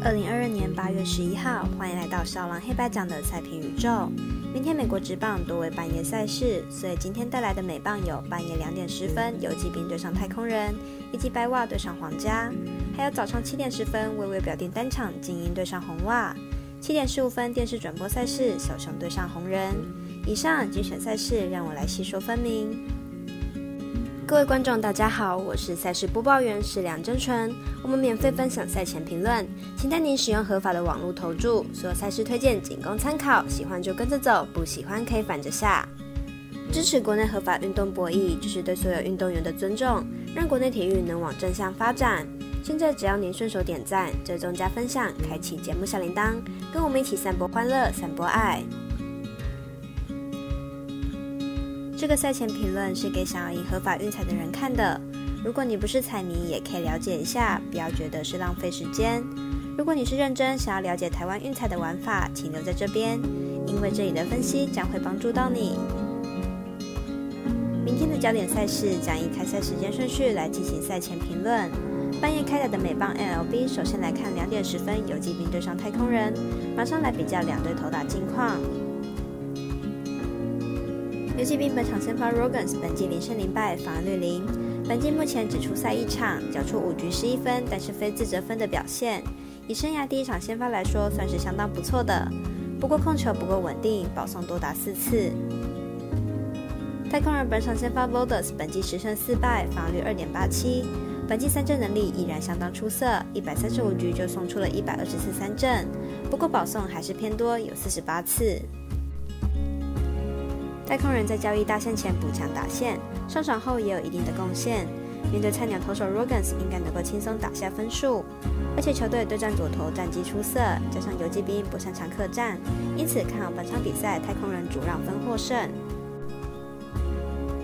二零二二年八月十一号，欢迎来到少狼黑白奖的赛评宇宙。明天美国职棒多为半夜赛事，所以今天带来的美棒有半夜两点十分游击兵对上太空人，以及白袜对上皇家，还有早上七点十分微微表定单场精英对上红袜，七点十五分电视转播赛事小熊对上红人。以上精选赛事，让我来细说分明。各位观众，大家好，我是赛事播报员是梁真纯。我们免费分享赛前评论，请带您使用合法的网络投注。所有赛事推荐仅供参考，喜欢就跟着走，不喜欢可以反着下。支持国内合法运动博弈，就是对所有运动员的尊重，让国内体育能往正向发展。现在只要您顺手点赞、追踪加分享、开启节目小铃铛，跟我们一起散播欢乐、散播爱。这个赛前评论是给想要赢合法运彩的人看的。如果你不是彩迷，也可以了解一下，不要觉得是浪费时间。如果你是认真想要了解台湾运彩的玩法，请留在这边，因为这里的分析将会帮助到你。明天的焦点赛事将以开赛时间顺序来进行赛前评论。半夜开打的美棒 NLB，首先来看两点十分游击兵对上太空人，马上来比较两队投打近况。游击兵本场先发 Rogans，本季零胜零败，防御率零。本季目前只出赛一场，缴出五局十一分，但是非自责分的表现。以生涯第一场先发来说，算是相当不错的。不过控球不够稳定，保送多达四次。太空人本场先发 Vodas，本季十胜四败，防御率二点八七。本季三振能力依然相当出色，一百三十五局就送出了一百二十次三振，不过保送还是偏多，有四十八次。太空人在交易大线前补强打线，上场后也有一定的贡献。面对菜鸟投手 Rogans，应该能够轻松打下分数。而且球队对战左投战绩出色，加上游击兵不擅长客战，因此看好本场比赛太空人主让分获胜。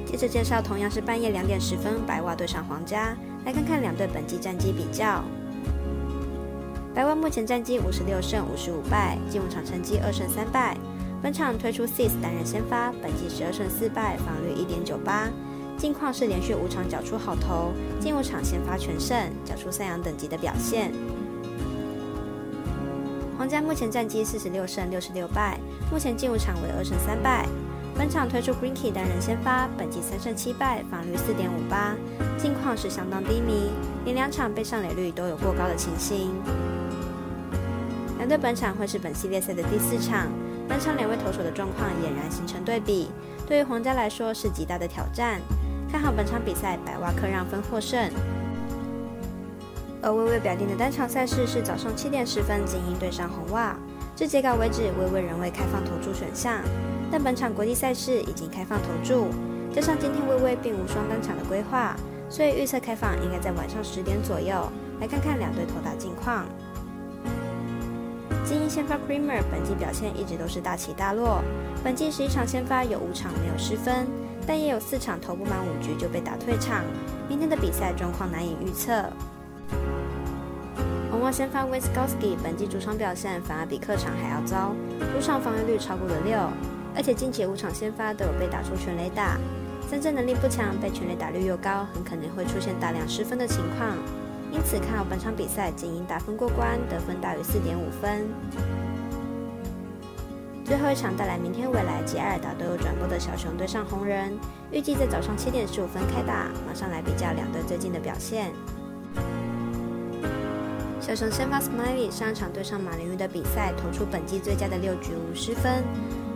接着介绍同样是半夜两点十分，白袜对上皇家，来看看两队本季战绩比较。白袜目前战绩五十六胜五十五败，进入场成绩二胜三败。本场推出 Sis 担任先发，本季十二胜四败，防率一点九八。近况是连续五场缴出好投，近五场先发全胜，缴出三阳等级的表现。皇家目前战绩四十六胜六十六败，目前近五场为二胜三败。本场推出 Greenkey 担任先发，本季三胜七败，防率四点五八。近况是相当低迷，连两场被上垒率都有过高的情形。两队本场会是本系列赛的第四场。本场两位投手的状况俨然形成对比，对于皇家来说是极大的挑战。看好本场比赛百瓦克让分获胜。而微微表定的单场赛事是早上七点十分精英对上红袜。至截稿为止，微微仍未开放投注选项，但本场国际赛事已经开放投注，加上今天微微并无双单场的规划，所以预测开放应该在晚上十点左右。来看看两队投打近况。精英先发 Creamer 本季表现一直都是大起大落，本季十一场先发有五场没有失分，但也有四场投不满五局就被打退场。明天的比赛状况难以预测。红袜先发 w i s k o w s k i 本季主场表现反而比客场还要糟，主场防御率超过了六，而且近期五场先发都有被打出全垒打，三振能力不强，被全垒打率又高，很可能会出现大量失分的情况。因此看好本场比赛，仅赢打分过关，得分大于四点五分。最后一场带来明天未来及艾尔达都有转播的小熊对上红人，预计在早上七点十五分开打。马上来比较两队最近的表现。小熊先发 Smiley 上一场对上马林鱼的比赛，投出本季最佳的六局无失分。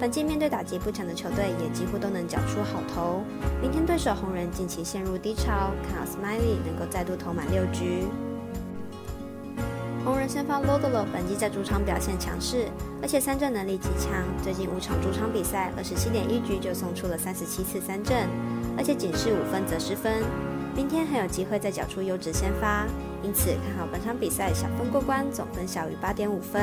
本季面对打击不强的球队，也几乎都能缴出好投。明天对手红人近期陷入低潮，看好 Smiley 能够再度投满六局。红人先发 Lodolo 本季在主场表现强势，而且三振能力极强。最近五场主场比赛，二十七点一局就送出了三十七次三振，而且仅是五分则失分。明天很有机会再缴出优质先发，因此看好本场比赛小分过关，总分小于八点五分。